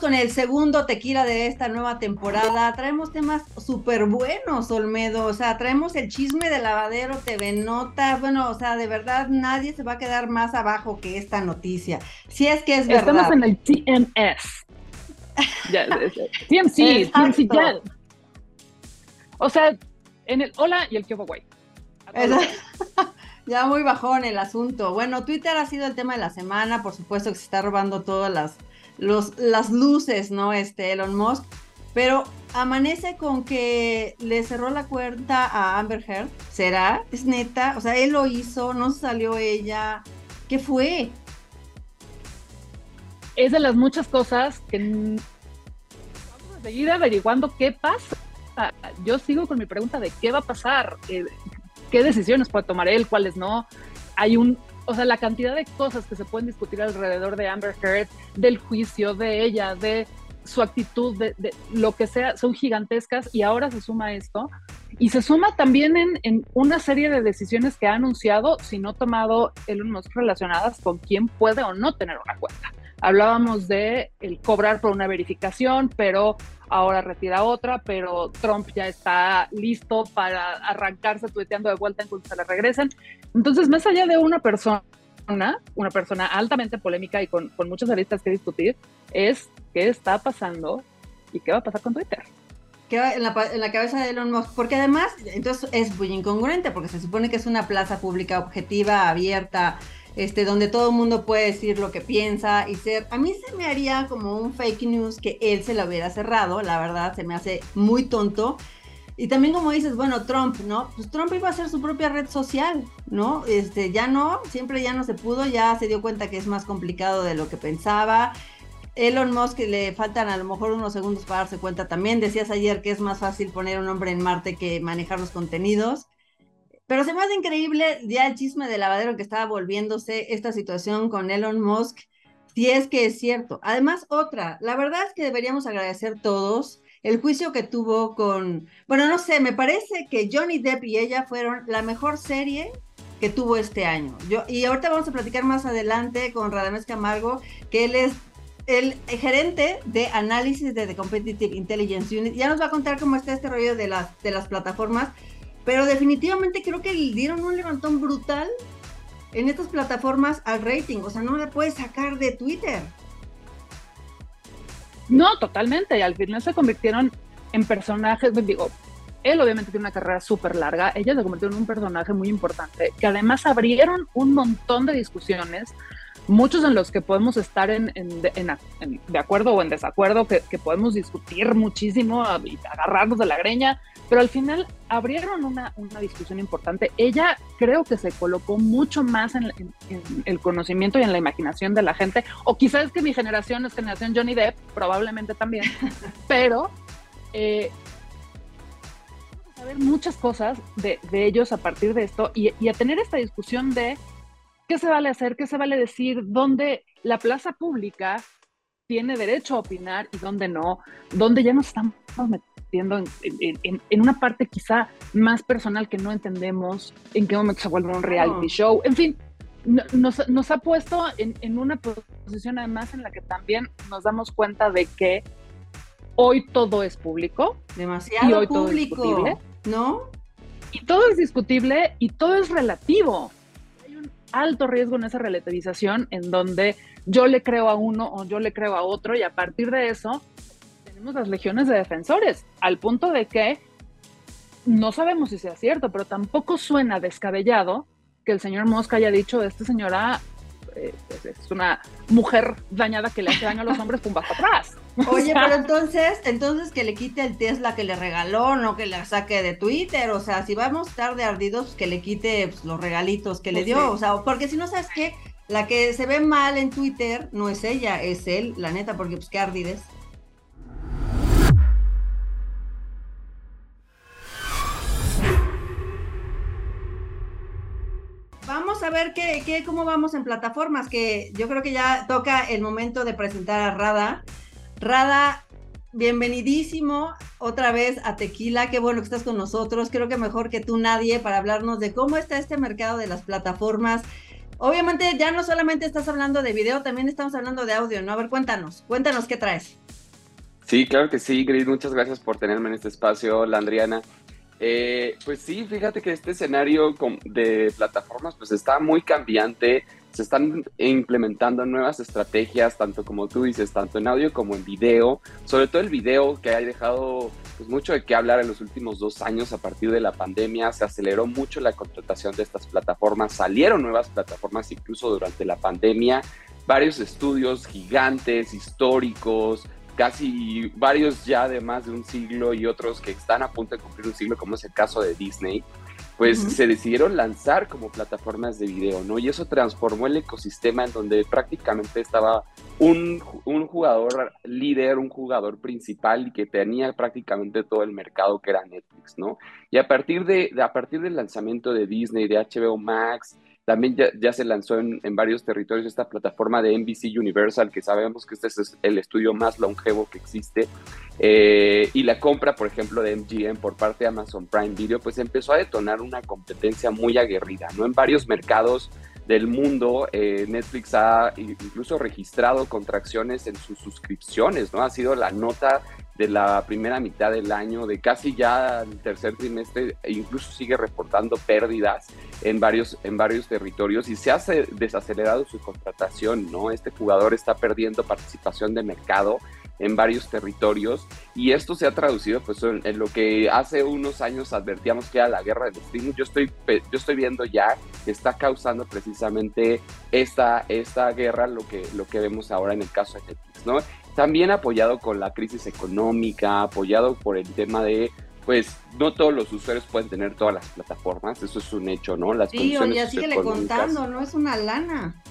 Con el segundo tequila de esta nueva temporada. Traemos temas súper buenos, Olmedo. O sea, traemos el chisme de lavadero, TV Notas. Bueno, o sea, de verdad nadie se va a quedar más abajo que esta noticia. Si es que es verdad. Estamos en el TMS. TMC, TMC ya. O sea, en el hola y el que guay. ya muy bajón el asunto. Bueno, Twitter ha sido el tema de la semana. Por supuesto que se está robando todas las los, las luces, ¿no? Este Elon Musk. Pero amanece con que le cerró la cuenta a Amber Heard. ¿Será? ¿Es neta? O sea, él lo hizo, no salió ella. ¿Qué fue? Es de las muchas cosas que vamos a seguir averiguando qué pasa. Yo sigo con mi pregunta de qué va a pasar, eh, qué decisiones puede tomar él, cuáles no. Hay un o sea, la cantidad de cosas que se pueden discutir alrededor de Amber Heard, del juicio, de ella, de su actitud, de, lo que sea, son gigantescas y ahora se suma esto. Y se suma también en, una serie de decisiones que ha anunciado, si no tomado Elon Musk relacionadas con quién puede o no tener una cuenta. Hablábamos de el cobrar por una verificación, pero ahora retira otra, pero Trump ya está listo para arrancarse tuiteando de vuelta en cuanto se le regresen. Entonces, más allá de una persona, una persona altamente polémica y con, muchas aristas que discutir, es qué está pasando y qué va a pasar con Twitter. ¿Qué va en la, en la cabeza de Elon Musk? Porque además, entonces es muy incongruente, porque se supone que es una plaza pública objetiva, abierta, este, donde todo el mundo puede decir lo que piensa y ser. A mí se me haría como un fake news que él se lo hubiera cerrado, la verdad, se me hace muy tonto. Y también como dices, bueno, Trump, ¿no? Pues Trump iba a hacer su propia red social, ¿no? Este, ya no, siempre ya no se pudo, ya se dio cuenta que es más complicado de lo que pensaba. Elon Musk le faltan a lo mejor unos segundos para darse cuenta también. Decías ayer que es más fácil poner un hombre en Marte que manejar los contenidos. Pero se me hace increíble ya el chisme de lavadero que estaba volviéndose esta situación con Elon Musk, si es que es cierto. Además, otra, la verdad es que deberíamos agradecer todos el juicio que tuvo con, bueno, no sé, me parece que Johnny Depp y ella fueron la mejor serie que tuvo este año. Yo, y ahorita vamos a platicar más adelante con Radamés Camargo, que él es el gerente de análisis de The Competitive Intelligence Unit. Ya nos va a contar cómo está este rollo de las, de las plataformas pero definitivamente creo que dieron un levantón brutal en estas plataformas al rating. O sea, no le puedes sacar de Twitter. No, totalmente. Y al final se convirtieron en personajes, pues, digo, él obviamente tiene una carrera súper larga, ella se convirtió en un personaje muy importante, que además abrieron un montón de discusiones, muchos en los que podemos estar en, de acuerdo o en desacuerdo, que, que podemos discutir muchísimo y agarrarnos de la greña, pero al final abrieron una, una, discusión importante. Ella creo que se colocó mucho más en, el conocimiento y en la imaginación de la gente, o quizás es que mi generación es generación Johnny Depp, probablemente también, pero eh, saber muchas cosas de, de, ellos a partir de esto y, y a tener esta discusión de qué se vale hacer, qué se vale decir, dónde la plaza pública tiene derecho a opinar y dónde no, dónde ya nos estamos metiendo en, una parte quizá más personal que no entendemos, en qué momento se vuelve un reality show, en fin, nos, nos ha puesto en, una posición además en la que también nos damos cuenta de que hoy todo es público. Demasiado y hoy público, todo es ¿no? Y todo es discutible y todo es relativo. Alto riesgo en esa relativización en donde yo le creo a uno o yo le creo a otro y a partir de eso tenemos las legiones de defensores, al punto de que no sabemos si sea cierto, pero tampoco suena descabellado que el señor Mosca haya dicho, esta señora eh, pues, es una mujer dañada que le hace daño a los hombres, pum, bajo atrás. Oye, pero entonces, entonces que le quite el Tesla que le regaló, no que la saque de Twitter, o sea, si vamos a estar de ardidos, que le quite pues, los regalitos que le pues dio, o sea, porque si no sabes qué, la que se ve mal en Twitter no es ella, es él, la neta, porque pues qué ardides. Vamos a ver qué, qué, cómo vamos en plataformas, que yo creo que ya toca el momento de presentar a Rada. Rada, bienvenidísimo otra vez a Tequila, qué bueno que estás con nosotros, creo que mejor que tú nadie para hablarnos de cómo está este mercado de las plataformas Obviamente ya no solamente estás hablando de video, también estamos hablando de audio, ¿no? A ver, cuéntanos, cuéntanos qué traes. Sí, claro que sí, Gris, muchas gracias por tenerme en este espacio, Landriana. Eh, pues sí, fíjate que este escenario de plataformas pues está muy cambiante, se están implementando nuevas estrategias, tanto como tú dices, tanto en audio como en video, sobre todo el video que ha dejado pues, mucho de qué hablar en los últimos dos años a partir de la pandemia, se aceleró mucho la contratación de estas plataformas, salieron nuevas plataformas incluso durante la pandemia, varios estudios gigantes, históricos, casi varios ya de más de un siglo y otros que están a punto de cumplir un siglo, como es el caso de Disney, pues se decidieron lanzar como plataformas de video, ¿no? Y eso transformó el ecosistema en donde prácticamente estaba un, un, jugador líder, un jugador principal y que tenía prácticamente todo el mercado que era Netflix, ¿no? Y a partir, de, a partir del lanzamiento de Disney, de HBO Max, también ya, se lanzó en, varios territorios esta plataforma de NBC Universal, que sabemos que este es el estudio más longevo que existe. Eh, y la compra, por ejemplo, de MGM por parte de Amazon Prime Video, pues empezó a detonar una competencia muy aguerrida, ¿no? En varios mercados del mundo, eh, Netflix ha incluso registrado contracciones en sus suscripciones, ¿no? Ha sido la nota de la primera mitad del año, de casi ya el tercer trimestre, e incluso sigue reportando pérdidas en varios, en varios territorios y se ha desacelerado su contratación, ¿no? Este jugador está perdiendo participación de mercado en varios territorios y esto se ha traducido pues en, lo que hace unos años advertíamos que era la guerra del streaming. Yo estoy, yo estoy viendo ya que está causando precisamente esta, esta guerra lo que, lo que vemos ahora en el caso de Netflix, ¿no? También apoyado con la crisis económica, apoyado por el tema de, pues, no todos los usuarios pueden tener todas las plataformas, eso es un hecho, ¿no? Las sí, oye, síguele contando, ¿no? Es una lana.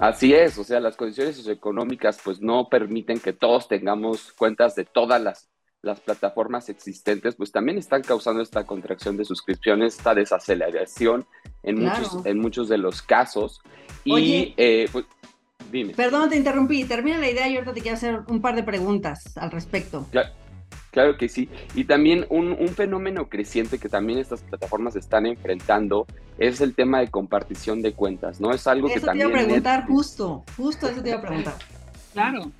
Así es, o sea, las condiciones socioeconómicas pues no permiten que todos tengamos cuentas de todas las, las plataformas existentes, pues también están causando esta contracción de suscripciones, esta desaceleración en, muchos, en muchos de los casos. Y eh, pues, Perdón, te interrumpí. Termina la idea y ahorita te quiero hacer un par de preguntas al respecto. Claro, que sí. Y también un, fenómeno creciente que también estas plataformas están enfrentando es el tema de compartición de cuentas, ¿no? Es algo que también... Eso te iba a preguntar, justo, justo eso te iba a preguntar. Claro.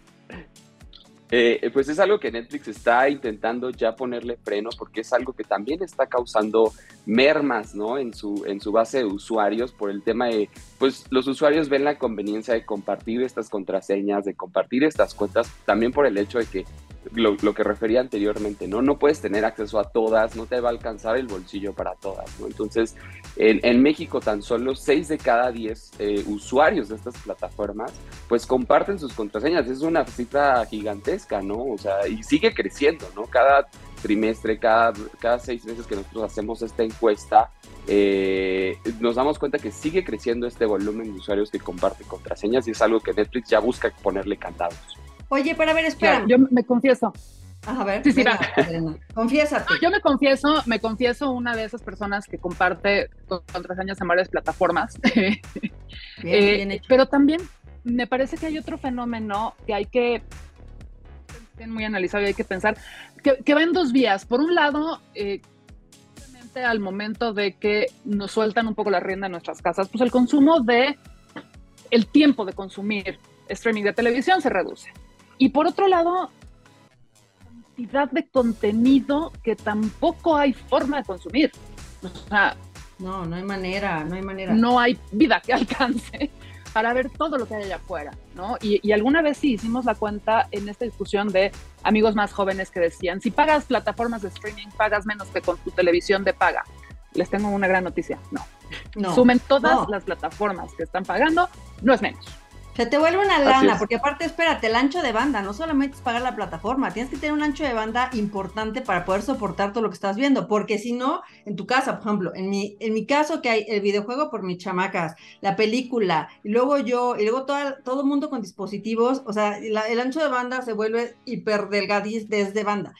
Eh, pues es algo que Netflix está intentando ya ponerle freno porque es algo que también está causando mermas, ¿no? En su, en su base de usuarios por el tema de, pues los usuarios ven la conveniencia de compartir estas contraseñas, de compartir estas cuentas, también por el hecho de que lo, que refería anteriormente, ¿no? No puedes tener acceso a todas, no te va a alcanzar el bolsillo para todas, ¿no? Entonces, en, México tan solo 6 de cada 10 eh, usuarios de estas plataformas, pues comparten sus contraseñas. Es una cifra gigantesca, ¿no? O sea, y sigue creciendo, ¿no? Cada trimestre, cada, cada seis meses que nosotros hacemos esta encuesta, eh, nos damos cuenta que sigue creciendo este volumen de usuarios que comparten contraseñas y es algo que Netflix ya busca ponerle candados. Oye, para ver, espera. yo me confieso. a ver, sí, sí, confiésate. Yo me confieso, me confieso una de esas personas que comparte contraseñas en varias plataformas. Bien, eh, Pero también me parece que hay otro fenómeno que hay que muy analizado y hay que pensar que, va en dos vías. Por un lado, eh, al momento de que nos sueltan un poco la rienda en nuestras casas, pues el consumo de el tiempo de consumir streaming de televisión se reduce. Y por otro lado, cantidad de contenido que tampoco hay forma de consumir. O sea, no, no hay manera, no hay manera. No hay vida que alcance para ver todo lo que hay allá afuera, ¿no? Y, alguna vez sí hicimos la cuenta en esta discusión de amigos más jóvenes que decían, si pagas plataformas de streaming, pagas menos que con tu televisión de paga. Les tengo una gran noticia, no. no Sumen todas las plataformas que están pagando, no es menos. Se te vuelve una lana, porque aparte, espérate, el ancho de banda, no solamente es pagar la plataforma, tienes que tener un ancho de banda importante para poder soportar todo lo que estás viendo, porque si no, en tu casa, por ejemplo, en mi, en mi caso que hay el videojuego por mis chamacas, la película, y luego yo, y luego todo, todo el mundo con dispositivos, o sea, el ancho de banda se vuelve hiper delgadís desde banda.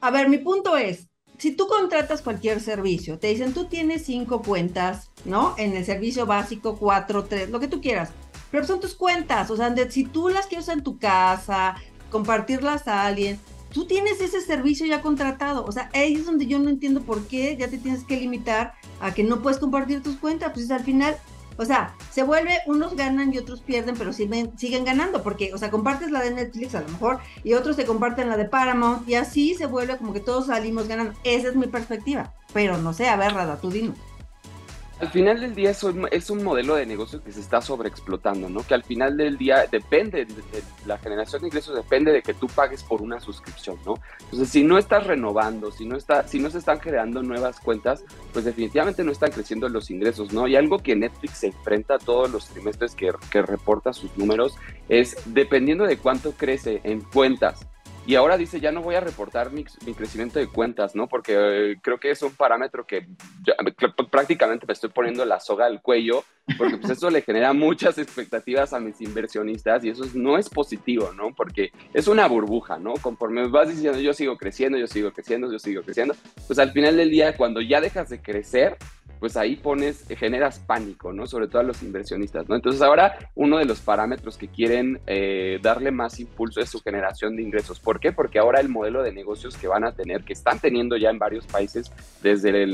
A ver, mi punto es, si tú contratas cualquier servicio, te dicen tú tienes cinco cuentas, ¿no? En el servicio básico, cuatro, tres, lo que tú quieras pero son tus cuentas, o sea, si tú las quieres en tu casa, compartirlas a alguien, tú tienes ese servicio ya contratado. O sea, ahí es donde yo no entiendo por qué ya te tienes que limitar a que no puedes compartir tus cuentas. Pues al final, O sea, se vuelve, unos ganan y otros pierden, pero siguen, ganando, porque, o sea, compartes la de Netflix a lo mejor y otros se comparten la de Paramount y así se vuelve como que todos salimos ganando. Esa es mi perspectiva, pero no sé, a ver, Rada, tú dime. Al final del día es un, es un modelo de negocio que se está sobreexplotando, ¿no? Que al final del día depende, de, la generación de ingresos depende de que tú pagues por una suscripción, ¿no? Entonces, si no estás renovando, si no, está, si no se están creando nuevas cuentas, pues definitivamente no están creciendo los ingresos, ¿no? Y algo que Netflix se enfrenta todos los trimestres que, que reporta sus números es, dependiendo de cuánto crece en cuentas y ahora dice, ya no voy a reportar mi, crecimiento de cuentas, ¿no? Porque eh, creo que es un parámetro que prácticamente me estoy poniendo la soga al cuello, porque pues eso le genera muchas expectativas a mis inversionistas y eso no es positivo, ¿no? Porque es una burbuja, ¿no? Conforme vas diciendo, yo sigo creciendo, yo sigo creciendo, yo sigo creciendo, pues al final del día, cuando ya dejas de crecer, pues ahí pones, generas pánico, ¿no? Sobre todo a los inversionistas, ¿no? Entonces ahora uno de los parámetros que quieren eh, darle más impulso es su generación de ingresos. ¿Por qué? Porque ahora el modelo de negocios que van a tener, que están teniendo ya en varios países desde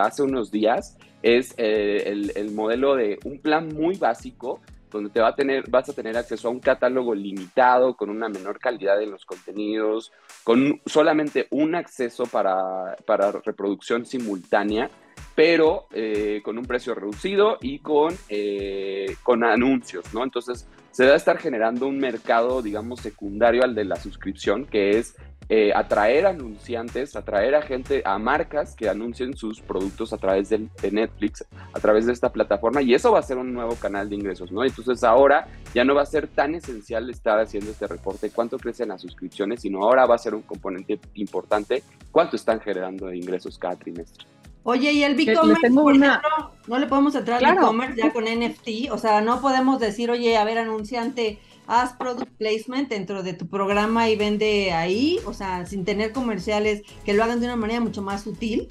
hace unos días, es eh, el, el modelo de un plan muy básico donde te va a tener, vas a tener acceso a un catálogo limitado, con una menor calidad en los contenidos, con solamente un acceso para, para reproducción simultánea pero eh, con un precio reducido y con, eh, con anuncios, ¿no? Entonces, se a estar generando un mercado, digamos, secundario al de la suscripción, que es eh, atraer anunciantes, atraer a gente, a marcas que anuncien sus productos a través de, de, Netflix, a través de esta plataforma, y eso va a ser un nuevo canal de ingresos, ¿no? Entonces ahora ya no va a ser tan esencial estar haciendo este reporte, cuánto crecen las suscripciones, sino ahora va a ser un componente importante, cuánto están generando de ingresos cada trimestre. Oye, y el por ejemplo, no le podemos entrar al e-commerce ya con NFT, o sea, no podemos decir, oye, a ver, anunciante, haz product placement dentro de tu programa y vende ahí, o sea, sin tener comerciales, que lo hagan de una manera mucho más sutil.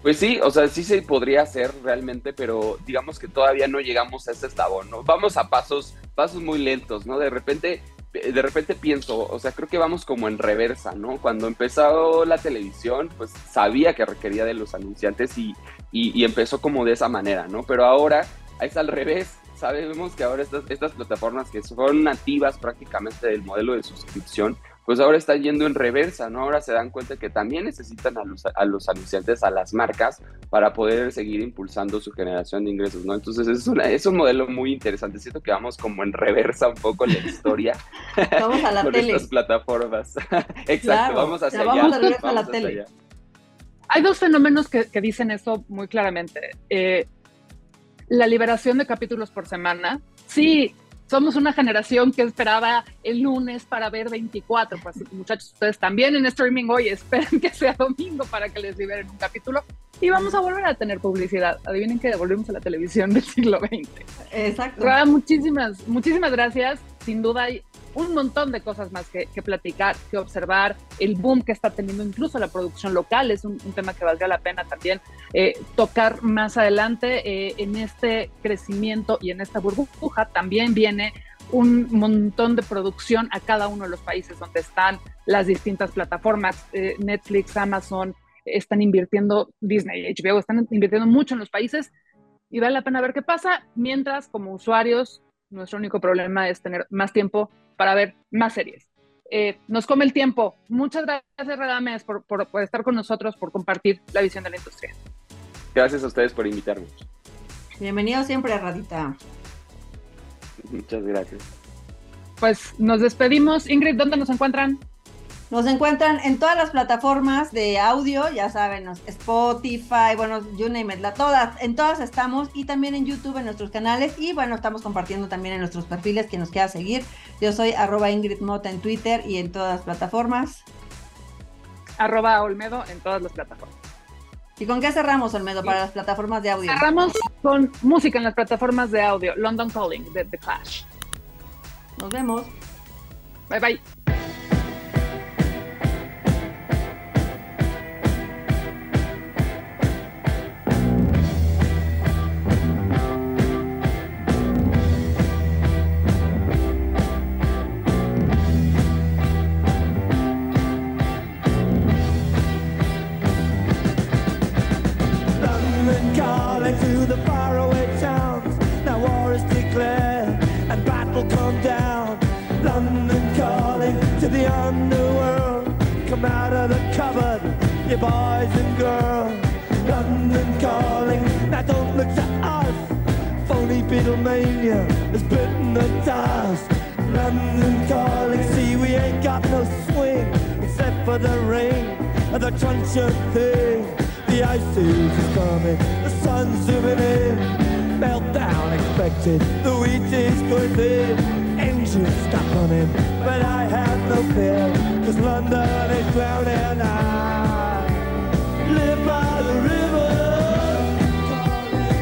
Pues sí, o sea, sí se podría hacer realmente, pero digamos que todavía no llegamos a ese eslabón, ¿no? Vamos a pasos, pasos muy lentos, ¿no? De repente de repente pienso, o sea, creo que vamos como en reversa, ¿no? Cuando empezó la televisión, pues sabía que requería de los anunciantes y, y, empezó como de esa manera, ¿no? Pero ahora es al revés. Sabemos que ahora estas, estas plataformas que son nativas prácticamente del modelo de suscripción, pues ahora están yendo en reversa, ¿no? Ahora se dan cuenta que también necesitan a los, a los anunciantes, a las marcas, para poder seguir impulsando su generación de ingresos, ¿no? Entonces es, una, es un modelo muy interesante. Siento que vamos como en reversa un poco la historia. vamos a la con tele. estas plataformas. Exacto, vamos hacia allá. Vamos, vamos a la tele. Hay dos fenómenos que, que dicen eso muy claramente. Eh, la liberación de capítulos por semana. Sí, somos una generación que esperaba el lunes para ver 24. Pues muchachos, ustedes también en streaming hoy esperan que sea domingo para que les liberen un capítulo. Y vamos a volver a tener publicidad. Adivinen que devolvemos a la televisión del siglo XX. Exacto. muchísimas, muchísimas gracias. Sin duda hay un montón de cosas más que, platicar, que observar, el boom que está teniendo incluso la producción local, es un, tema que valdría la pena también eh, tocar más adelante. Eh, en este crecimiento y en esta burbuja también viene un montón de producción a cada uno de los países donde están las distintas plataformas, eh, Netflix, Amazon, están invirtiendo, Disney, HBO, están invirtiendo mucho en los países y vale la pena ver qué pasa, mientras como usuarios nuestro único problema es tener más tiempo para ver más series. Eh, nos come el tiempo. Muchas gracias, Radames, por, por, por, estar con nosotros, por compartir la visión de la industria. Gracias a ustedes por invitarme. Bienvenido siempre, Radita. Muchas gracias. Pues nos despedimos. Ingrid, ¿dónde nos encuentran? Nos encuentran en todas las plataformas de audio, ya saben, Spotify, bueno, you name it, la, todas, en todas estamos y también en YouTube, en nuestros canales y bueno, estamos compartiendo también en nuestros perfiles que nos quiera seguir. Yo soy arroba Ingrid Mota en Twitter y en todas las plataformas. Arroba Olmedo en todas las plataformas. ¿Y con qué cerramos, Olmedo, para las plataformas de audio? Cerramos con música en las plataformas de audio, London Calling de The Clash. Nos vemos. Bye bye. Boys and girls. London calling, now don't look to us. Phony Beatlemania has bitten the dust. London calling, see we ain't got no swing except for the rain and the truncheon thing. The ice age is coming, the sun's zooming in. Meltdown expected, the wheat is thin. Engines stop running, but I have no fear, cause London is drowning. I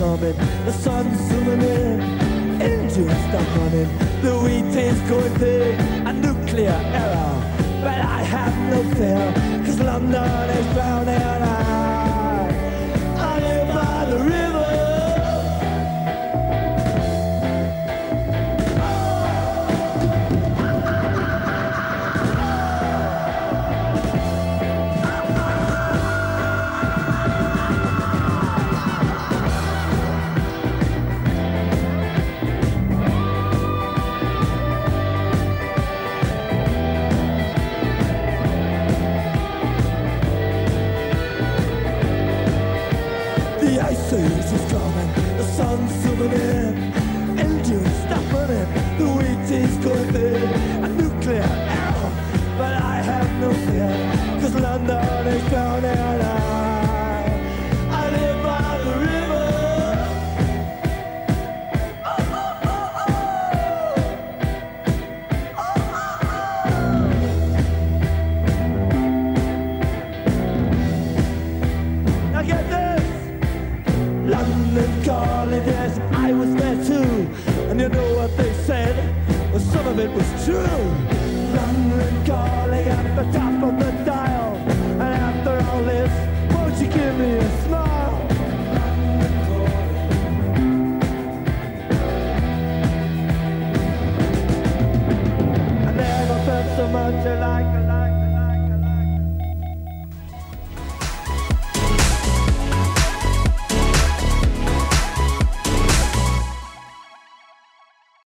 Coming, the sun's zooming in, engines stop running, the wheat is going big, a nuclear error. But I have no fear, cause London is drowning. The ice is coming, the sun's zooming in, Darling, yes, I was there too. And you know what they said? Well, some of it was true.